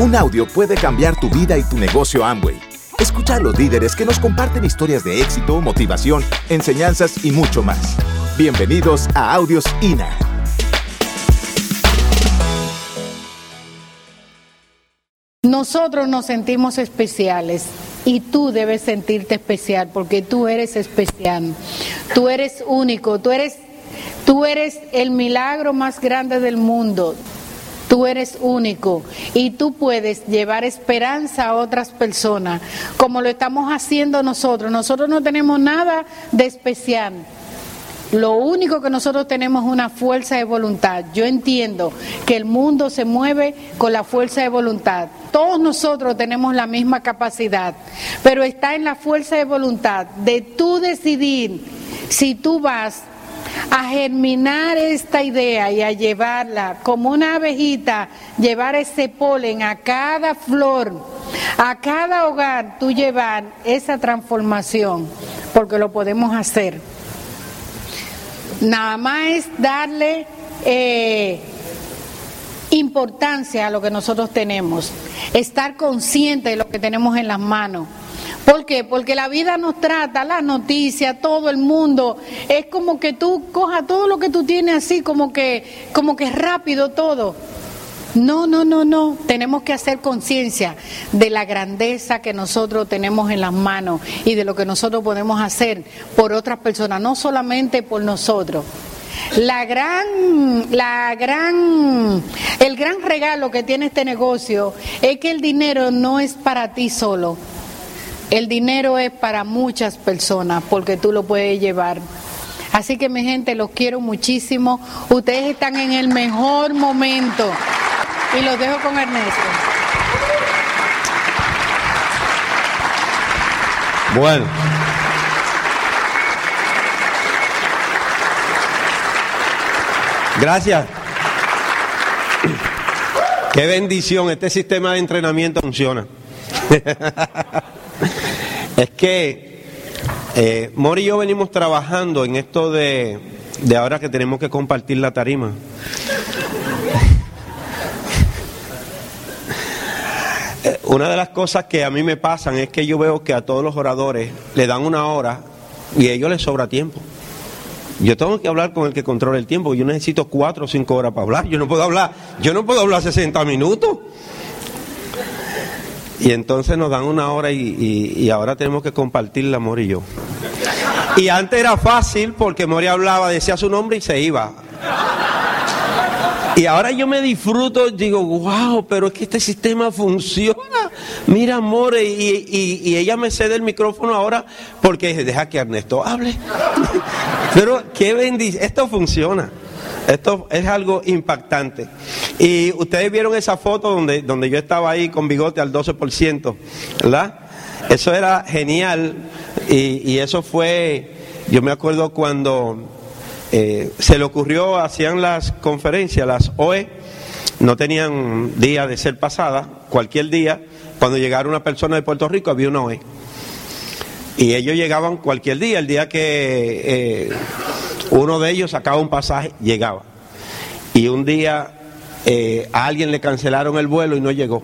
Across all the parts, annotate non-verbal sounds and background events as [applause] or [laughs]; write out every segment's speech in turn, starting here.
Un audio puede cambiar tu vida y tu negocio Amway. Escucha a los líderes que nos comparten historias de éxito, motivación, enseñanzas y mucho más. Bienvenidos a Audios INA. Nosotros nos sentimos especiales y tú debes sentirte especial porque tú eres especial. Tú eres único, tú eres tú eres el milagro más grande del mundo. Tú eres único y tú puedes llevar esperanza a otras personas, como lo estamos haciendo nosotros. Nosotros no tenemos nada de especial. Lo único que nosotros tenemos es una fuerza de voluntad. Yo entiendo que el mundo se mueve con la fuerza de voluntad. Todos nosotros tenemos la misma capacidad, pero está en la fuerza de voluntad de tú decidir si tú vas a germinar esta idea y a llevarla como una abejita, llevar ese polen a cada flor, a cada hogar, tú llevar esa transformación, porque lo podemos hacer. Nada más es darle eh, importancia a lo que nosotros tenemos, estar consciente de lo que tenemos en las manos ¿Por qué? Porque la vida nos trata, las noticias, todo el mundo, es como que tú cojas todo lo que tú tienes así, como que, como que rápido todo. No, no, no, no. Tenemos que hacer conciencia de la grandeza que nosotros tenemos en las manos y de lo que nosotros podemos hacer por otras personas, no solamente por nosotros. La gran, la gran, el gran regalo que tiene este negocio es que el dinero no es para ti solo. El dinero es para muchas personas porque tú lo puedes llevar. Así que mi gente, los quiero muchísimo. Ustedes están en el mejor momento. Y los dejo con Ernesto. Bueno. Gracias. Qué bendición, este sistema de entrenamiento funciona. [laughs] es que eh, Mori y yo venimos trabajando en esto de, de ahora que tenemos que compartir la tarima. Eh, una de las cosas que a mí me pasan es que yo veo que a todos los oradores le dan una hora y a ellos les sobra tiempo. Yo tengo que hablar con el que controla el tiempo. Yo necesito cuatro o cinco horas para hablar. Yo no puedo hablar, yo no puedo hablar 60 minutos. Y entonces nos dan una hora y, ahora tenemos que compartirla, Mori y yo. Y antes era fácil porque Mori hablaba, decía su nombre y se iba. Y ahora yo me disfruto, digo, wow, pero es que este sistema funciona. Mira, More, y, y, ella me cede el micrófono ahora porque deja que Ernesto hable. [laughs] pero qué bendición, esto funciona. Esto es algo impactante. Y ustedes vieron esa foto donde, donde yo estaba ahí con bigote al 12%, ¿verdad? Eso era genial y, eso fue, yo me acuerdo cuando eh, se le ocurrió, hacían las conferencias, las OE, no tenían día de ser pasada, cualquier día, cuando llegara una persona de Puerto Rico había una OE. Y ellos llegaban cualquier día, el día que eh, uno de ellos sacaba un pasaje, llegaba. Y un día eh, a alguien le cancelaron el vuelo y no llegó.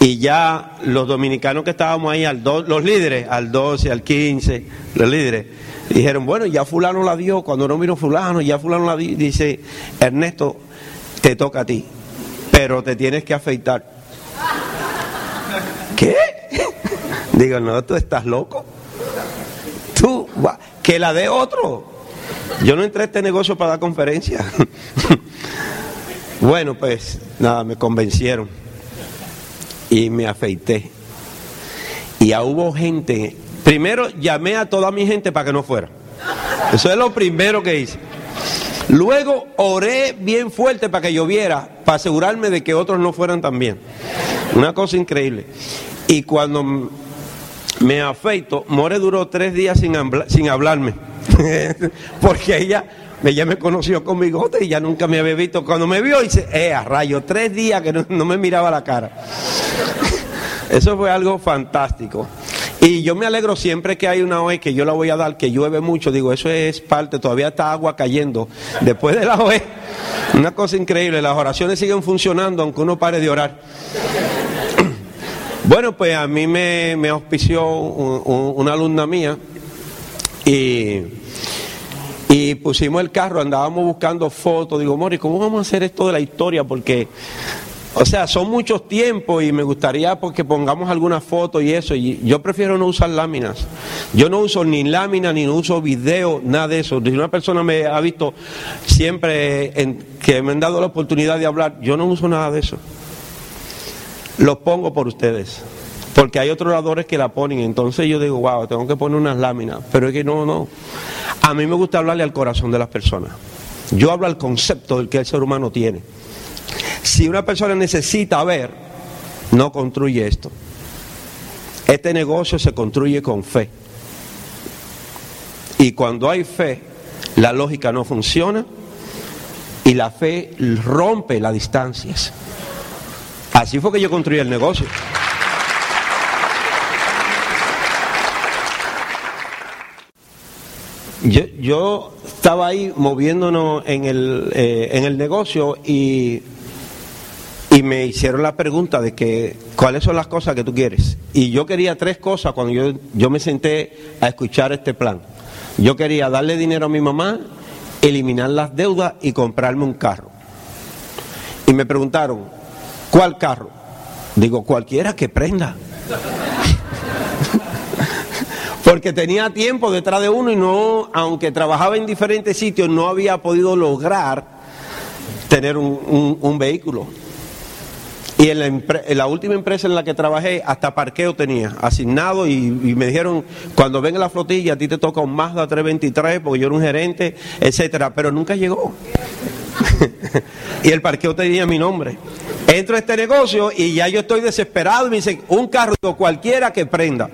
Y ya los dominicanos que estábamos ahí, al los líderes, al 12, al 15, los líderes, dijeron, bueno, ya fulano la dio, cuando no vino fulano, ya fulano la dio, dice, Ernesto, te toca a ti, pero te tienes que afeitar. [laughs] ¿Qué? [laughs] Digo, no, tú estás loco. Tú, que la dé otro. Yo no entré a este negocio para dar conferencias. [laughs] bueno, pues nada, me convencieron y me afeité. Y ya hubo gente, primero llamé a toda mi gente para que no fuera. Eso es lo primero que hice. Luego oré bien fuerte para que lloviera, para asegurarme de que otros no fueran también. Una cosa increíble. Y cuando me afeito, More duró tres días sin, sin hablarme. [laughs] Porque ella, ella me conoció con bigote y ya nunca me había visto. Cuando me vio, dice, eh, rayo, tres días que no, me miraba la cara. [laughs] Eso fue algo fantástico. Y yo me alegro siempre que hay una OE que yo la voy a dar, que llueve mucho, digo, eso es parte, todavía está agua cayendo después de la OE. Una cosa increíble, las oraciones siguen funcionando aunque uno pare de orar. [clears throat] Bueno, pues a mí me, auspició una alumna mía y, y pusimos el carro, andábamos buscando fotos. Digo, Mori, ¿cómo vamos a hacer esto de la historia? Porque o sea, son muchos tiempos y me gustaría porque pongamos algunas fotos y eso. Y yo prefiero no usar láminas. Yo no uso ni láminas, ni uso video, nada de eso. Si una persona me ha visto siempre que me han dado la oportunidad de hablar, yo no uso nada de eso. Los pongo por ustedes. Porque hay otros oradores que la ponen. Entonces yo digo, wow, tengo que poner unas láminas. Pero es que no, no. A mí me gusta hablarle al corazón de las personas. Yo hablo al concepto del que el ser humano tiene. Si una persona necesita ver, no construye esto. Este negocio se construye con fe. Y cuando hay fe, la lógica no funciona y la fe rompe las distancias. Así fue que yo construí el negocio. Yo, estaba ahí moviéndonos en el, eh, en el negocio y y me hicieron la pregunta de que cuáles son las cosas que tú quieres. Y yo quería tres cosas cuando yo, yo me senté a escuchar este plan. Yo quería darle dinero a mi mamá, eliminar las deudas y comprarme un carro. Y me preguntaron, ¿cuál carro? Digo, cualquiera que prenda. Porque tenía tiempo detrás de uno y no, aunque trabajaba en diferentes sitios, no había podido lograr tener un vehículo. Y en la, última empresa en la que trabajé, hasta parqueo tenía asignado y, me dijeron, cuando venga la flotilla, a ti te toca un Mazda 323 porque yo era un gerente, etcétera, pero nunca llegó. [laughs] y el parqueo tenía mi nombre. Entro a este negocio y ya yo estoy desesperado me dicen, un carro cualquiera que prenda.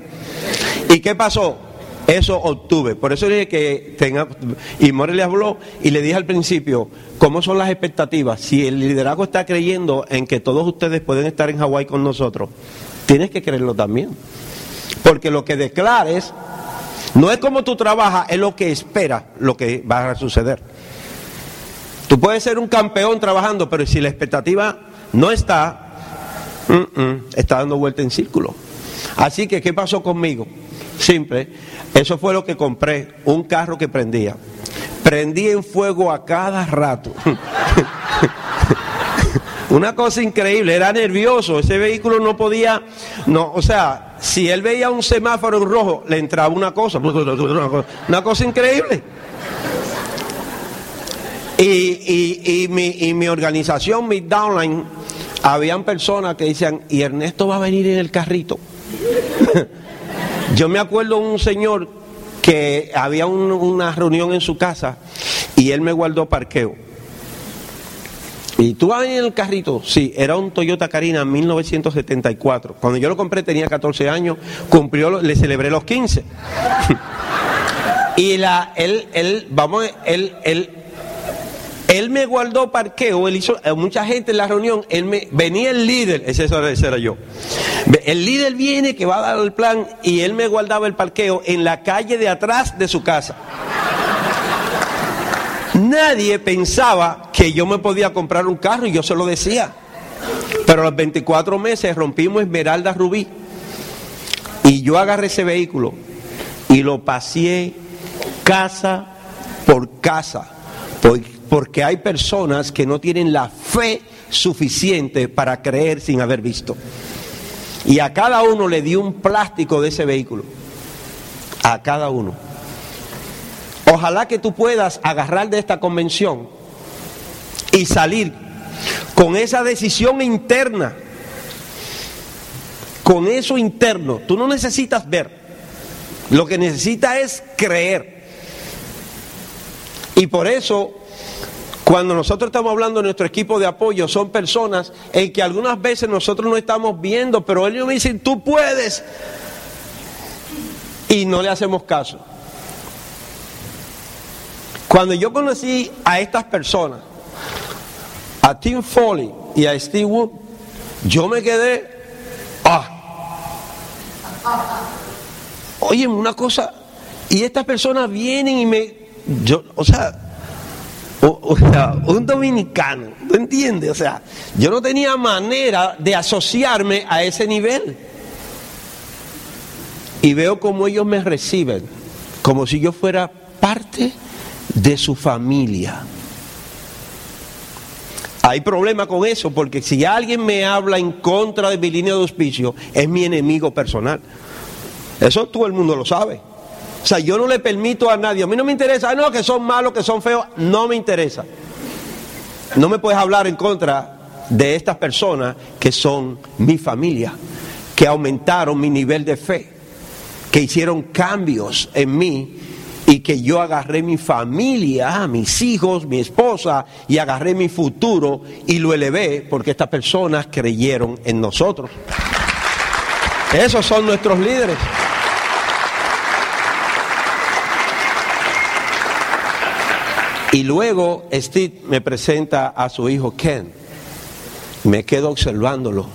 ¿Y qué pasó? Eso obtuve. Por eso dije que tenga. Y le habló y le dije al principio: ¿cómo son las expectativas? Si el liderazgo está creyendo en que todos ustedes pueden estar en Hawái con nosotros, tienes que creerlo también. Porque lo que declares no es como tú trabajas, es lo que espera lo que va a suceder. Tú puedes ser un campeón trabajando, pero si la expectativa no está, está dando vuelta en círculo. Así que, ¿qué pasó conmigo? Simple. Eso fue lo que compré, un carro que prendía. Prendí en fuego a cada rato. [laughs] Una cosa increíble, era nervioso, ese vehículo no podía, no, o sea, si él veía un semáforo en rojo, le entraba una cosa, una cosa increíble. Y, mi, y mi organización, mi downline, habían personas que decían, y Ernesto va a venir en el carrito. [laughs] Yo me acuerdo un señor que había una reunión en su casa y él me guardó parqueo. ¿Y tú vas en el carrito? Sí, era un Toyota Carina 1974. Cuando yo lo compré tenía 14 años, cumplió, le celebré los 15. [laughs] y la, él, él, vamos, él, él, él me guardó parqueo, él hizo, eh, mucha gente en la reunión, él me, venía el líder, ese era yo. El líder viene que va a dar el plan y él me guardaba el parqueo en la calle de atrás de su casa. Nadie pensaba que yo me podía comprar un carro y yo se lo decía. Pero a los 24 meses rompimos Esmeralda Rubí y yo agarré ese vehículo y lo paseé casa por casa. Porque hay personas que no tienen la fe suficiente para creer sin haber visto. Y a cada uno le dio un plástico de ese vehículo. A cada uno. Ojalá que tú puedas agarrar de esta convención y salir con esa decisión interna. Con eso interno. Tú no necesitas ver. Lo que necesitas es creer. Y por eso cuando nosotros estamos hablando de nuestro equipo de apoyo, son personas en que algunas veces nosotros no estamos viendo, pero ellos me dicen, tú puedes. Y no le hacemos caso. Cuando yo conocí a estas personas, a Tim Foley y a Steve Wood, yo me quedé, ah. oye, una cosa, y estas personas vienen y me, yo, o sea, o, un dominicano, ¿tú entiendes? O sea, yo no tenía manera de asociarme a ese nivel. Y veo cómo ellos me reciben, como si yo fuera parte de su familia. Hay problema con eso, porque si alguien me habla en contra de mi línea de auspicio, es mi enemigo personal. Eso todo el mundo lo sabe. O sea, yo no le permito a nadie, a mí no me interesa, ah, no, que son malos, que son feos, no me interesa. No me puedes hablar en contra de estas personas que son mi familia, que aumentaron mi nivel de fe, que hicieron cambios en mí y que yo agarré mi familia, mis hijos, mi esposa y agarré mi futuro y lo elevé porque estas personas creyeron en nosotros. Esos son nuestros líderes. Y luego Steve me presenta a su hijo Ken. Me quedo observándolo,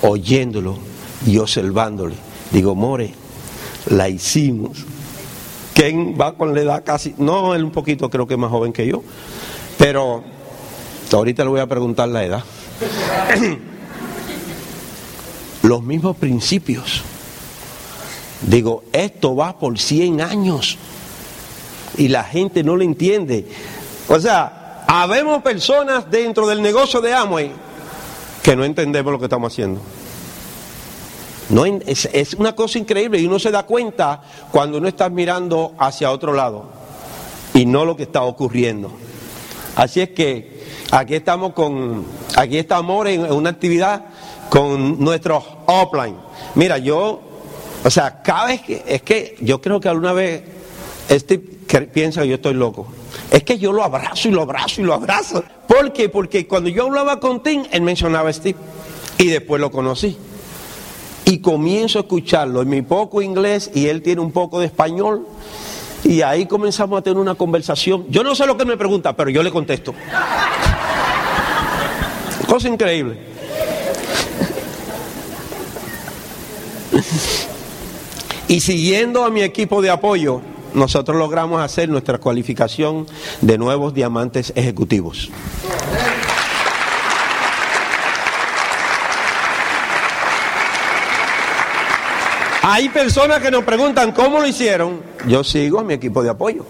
oyéndolo y observándole. Digo, More, la hicimos. Ken va con la edad casi, no, él un poquito creo que es más joven que yo, pero ahorita le voy a preguntar la edad. [clears throat] Los mismos principios. Digo, esto va por 100 años y la gente no lo entiende. O sea, habemos personas dentro del negocio de Amway que no entendemos lo que estamos haciendo. No, es, es, una cosa increíble y uno se da cuenta cuando uno está mirando hacia otro lado y no lo que está ocurriendo. Así es que aquí estamos con, aquí estamos en una actividad con nuestros offline. Mira, yo, o sea, cada vez que, es que yo creo que alguna vez este piensa que yo estoy loco. Es que yo lo abrazo y lo abrazo y lo abrazo. ¿Por qué? Porque cuando yo hablaba con Tim, él mencionaba a Steve. Y después lo conocí. Y comienzo a escucharlo en mi poco inglés y él tiene un poco de español. Y ahí comenzamos a tener una conversación. Yo no sé lo que me pregunta, pero yo le contesto. Cosa increíble. [laughs] Y siguiendo a mi equipo de apoyo, nosotros logramos hacer nuestra cualificación de nuevos diamantes ejecutivos. Hay personas que nos preguntan cómo lo hicieron. Yo sigo a mi equipo de apoyo.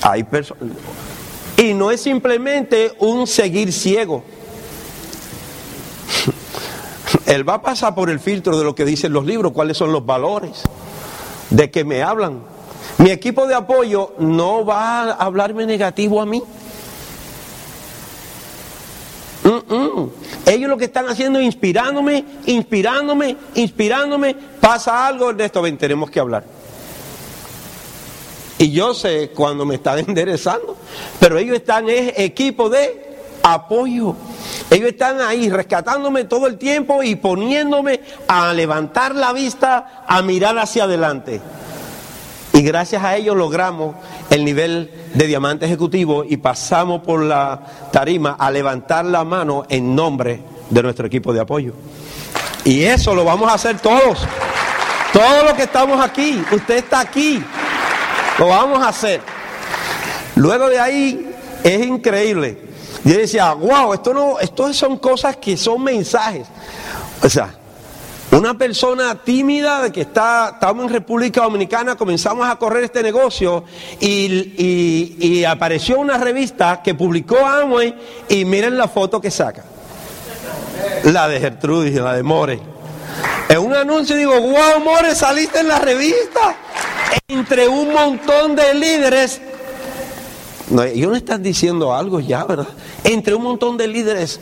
Hay personas. Y no es simplemente un seguir ciego. [laughs] Él va a pasar por el filtro de lo que dicen los libros, cuáles son los valores de que me hablan. Mi equipo de apoyo no va a hablarme negativo a mí. Ellos lo que están haciendo es inspirándome, inspirándome, inspirándome. Pasa algo, de esto, ven, tenemos que hablar. Y yo sé cuando me están [laughs] enderezando, pero ellos están en equipo de apoyo. Ellos están ahí rescatándome todo el tiempo y poniéndome a levantar la vista, a mirar hacia adelante. Y gracias a ellos logramos el nivel de diamante ejecutivo y pasamos por la tarima a levantar la mano en nombre de nuestro equipo de apoyo. Y eso lo vamos a hacer todos. Todos los que estamos aquí, usted está aquí, lo vamos a hacer. Luego de ahí es increíble. Yo decía, wow, esto no, esto son cosas que son mensajes. O sea, una persona tímida de que está, estamos en República Dominicana, comenzamos a correr este negocio y, apareció una revista que publicó Amway y miren la foto que saca. La de Gertrudis, la de More. En un anuncio digo, wow, More, saliste en la revista. Entre un montón de líderes no, ellos están diciendo algo ya, ¿verdad? Entre un montón de líderes.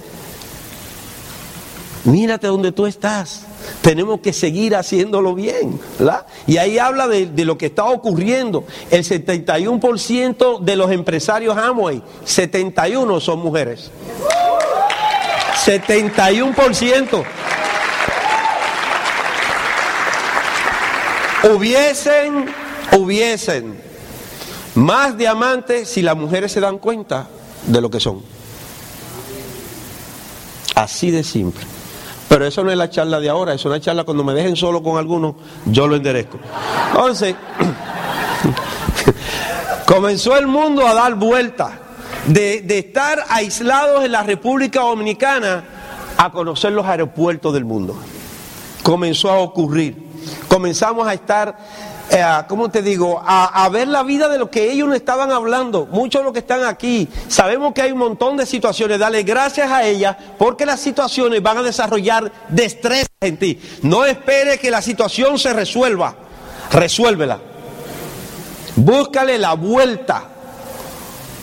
Mírate donde tú estás. Tenemos que seguir haciéndolo bien. ¿verdad? Y ahí habla de, de, lo que está ocurriendo. El 71% de los empresarios Amway, 71 son mujeres. 71%. Hubiesen, hubiesen más diamantes si las mujeres se dan cuenta de lo que son. Así de simple. Pero eso no es la charla de ahora, es una charla cuando me dejen solo con algunos, yo lo enderezco. Entonces, [coughs] comenzó el mundo a dar vueltas de, de estar aislados en la República Dominicana a conocer los aeropuertos del mundo. Comenzó a ocurrir. Comenzamos a estar eh, ¿cómo te digo? A, ver la vida de lo que ellos nos estaban hablando. Muchos de los que están aquí, sabemos que hay un montón de situaciones. Dale gracias a ellas porque las situaciones van a desarrollar destreza en ti. No espere que la situación se resuelva. Resuélvela. Búscale la vuelta.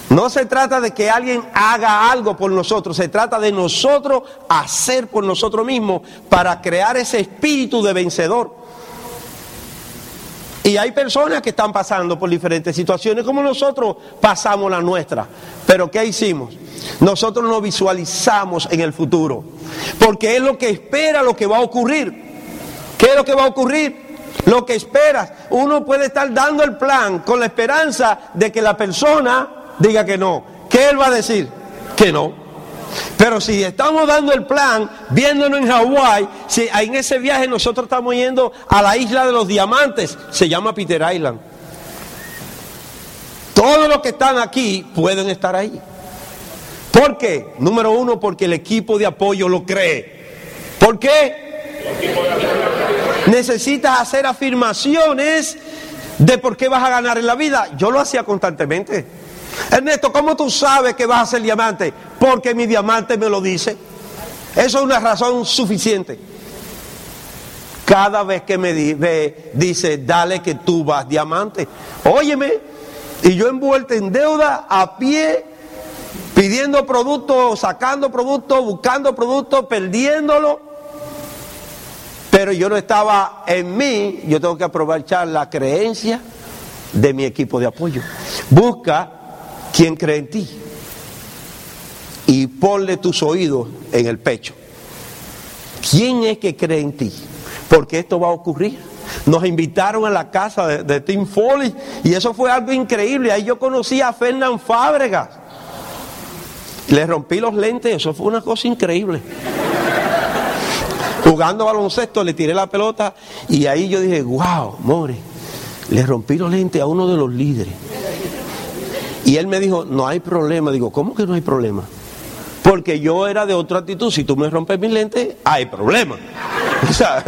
No se trata de que alguien haga algo por nosotros, se trata de nosotros hacer por nosotros mismos para crear ese espíritu de vencedor. Hay personas que están pasando por diferentes situaciones como nosotros pasamos la nuestra. Pero ¿qué hicimos? Nosotros nos visualizamos en el futuro. Porque es lo que espera lo que va a ocurrir. ¿Qué es lo que va a ocurrir? Lo que esperas. Uno puede estar dando el plan con la esperanza de que la persona diga que no. ¿Qué él va a decir? Que no. Pero si estamos dando el plan, viéndonos en Hawái, si en ese viaje nosotros estamos yendo a la isla de los diamantes, se llama Peter Island. Todos los que están aquí pueden estar ahí. ¿Por qué? Número uno, porque el equipo de apoyo lo cree. ¿Por qué? Necesitas hacer afirmaciones de por qué vas a ganar en la vida. Yo lo hacía constantemente. Ernesto, ¿cómo tú sabes que vas a ser diamante? Porque mi diamante me lo dice. Eso es una razón suficiente. Cada vez que me dice, dale que tú vas diamante. Óyeme, y yo envuelto en deuda a pie, pidiendo productos, sacando productos, buscando productos, perdiéndolo. Pero yo no estaba en mí, yo tengo que aprovechar la creencia de mi equipo de apoyo. Busca ¿Quién cree en ti? Y ponle tus oídos en el pecho. ¿Quién es que cree en ti? Porque esto va a ocurrir. Nos invitaron a la casa de, Tim Foley y eso fue algo increíble. Ahí yo conocí a Fernán Fábregas. Le rompí los lentes, eso fue una cosa increíble. Jugando baloncesto, le tiré la pelota y ahí yo dije, wow, more, le rompí los lentes a uno de los líderes. Y él me dijo, no hay problema. Digo, ¿cómo que no hay problema? Porque yo era de otra actitud. Si tú me rompes mis lentes, hay problema. [laughs] O sea,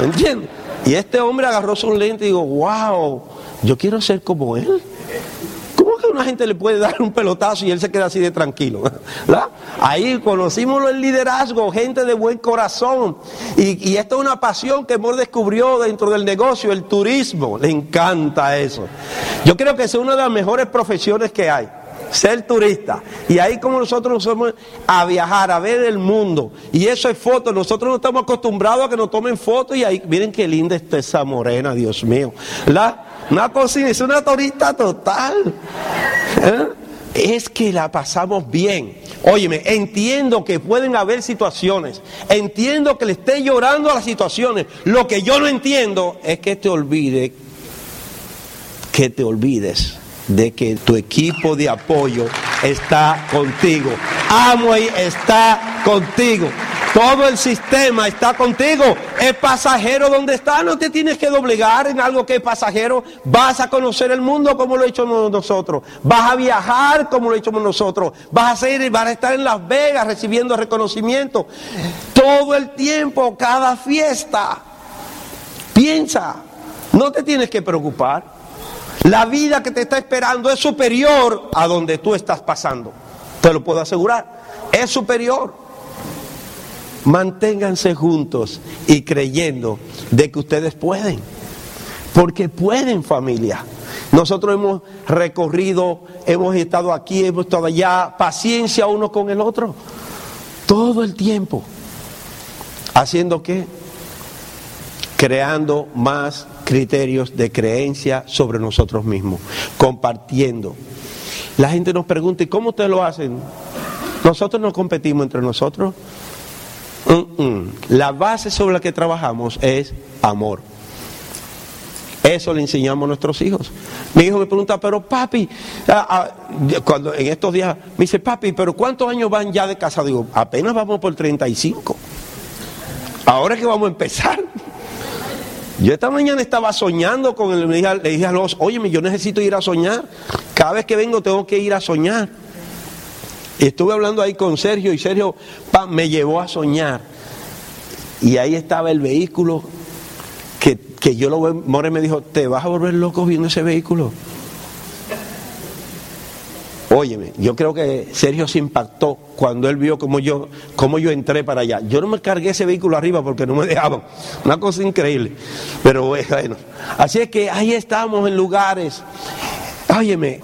¿entiendes? Y este hombre agarró su lente y digo, wow, yo quiero ser como él gente le puede dar un pelotazo y él se queda así de tranquilo? [laughs] Ahí conocimos el liderazgo, gente de buen corazón. Y, esto es una pasión que hemos descubrió dentro del negocio, el turismo. Le encanta eso. Yo creo que es una de las mejores profesiones que hay ser turista. Y ahí como nosotros nos somos a viajar, a ver el mundo. Y eso es foto. Nosotros no estamos acostumbrados a que nos tomen fotos y ahí, miren qué linda está esa morena, Dios mío. La, una cocina, es una turista total. ¿Eh? Es que la pasamos bien. Óyeme, entiendo que pueden haber situaciones. Entiendo que le esté llorando a las situaciones. Lo que yo no entiendo es que te olvide, que te olvides de que tu equipo de apoyo está contigo. Amway está contigo. Todo el sistema está contigo. Es pasajero donde está. No te tienes que doblegar en algo que es pasajero. Vas a conocer el mundo como lo hecho nosotros. Vas a viajar como lo hemos nosotros. Vas a, ser, vas a estar en Las Vegas recibiendo reconocimiento. Todo el tiempo, cada fiesta. Piensa. No te tienes que preocupar. La vida que te está esperando es superior a donde tú estás pasando. Te lo puedo asegurar. Es superior. Manténganse juntos y creyendo de que ustedes pueden. Porque pueden familia. Nosotros hemos recorrido, hemos estado aquí, hemos estado allá, paciencia uno con el otro. Todo el tiempo. ¿Haciendo qué? Creando más criterios de creencia sobre nosotros mismos, compartiendo. La gente nos pregunta, ¿y cómo ustedes lo hacen? Nosotros no competimos entre nosotros. La base sobre la que trabajamos es amor. Eso le enseñamos a nuestros hijos. Mi hijo me pregunta, pero papi, ah, ah", cuando en estos días me dice, papi, pero ¿cuántos años van ya de casa? Digo, apenas vamos por 35. Ahora es que vamos a empezar. Yo esta mañana estaba soñando con él, le dije, le dije a los, oye, yo necesito ir a soñar. Cada vez que vengo tengo que ir a soñar. Y estuve hablando ahí con Sergio y Sergio me llevó a soñar. Y ahí estaba el vehículo que, que yo lo More me dijo, te vas a volver loco viendo ese vehículo. Óyeme, yo creo que Sergio se impactó cuando él vio cómo yo, cómo yo entré para allá. Yo no me cargué ese vehículo arriba porque no me [laughs] dejaban. Una cosa increíble. Pero bueno, así es que ahí estamos en lugares. Óyeme,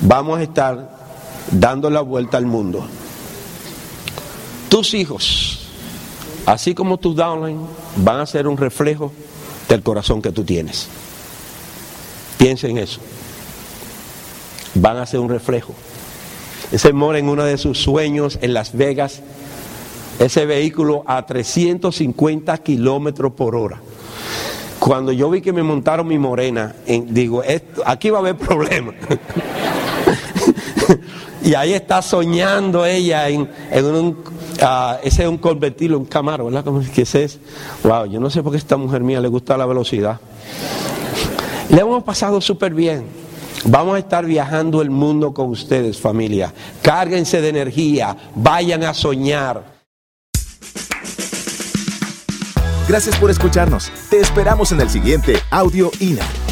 vamos a estar dando la vuelta al mundo. Tus hijos, así como tus downline, van a ser un reflejo del corazón que tú tienes. Piensa en eso van a ser un reflejo. Ese mora en uno de sus sueños en Las Vegas, ese vehículo a 350 kilómetros por hora. Cuando yo vi que me montaron mi morena, digo, aquí va a haber problemas. [laughs] y ahí está soñando ella en, un, ah, ese es un convertible, un Camaro, ¿verdad? ¿Cómo es que ese es? Wow, yo no sé por qué esta mujer mía le gusta la velocidad. Le hemos pasado súper bien. Vamos a estar viajando el mundo con ustedes, familia. Cárguense de energía, vayan a soñar. Gracias por escucharnos. Te esperamos en el siguiente Audio INA.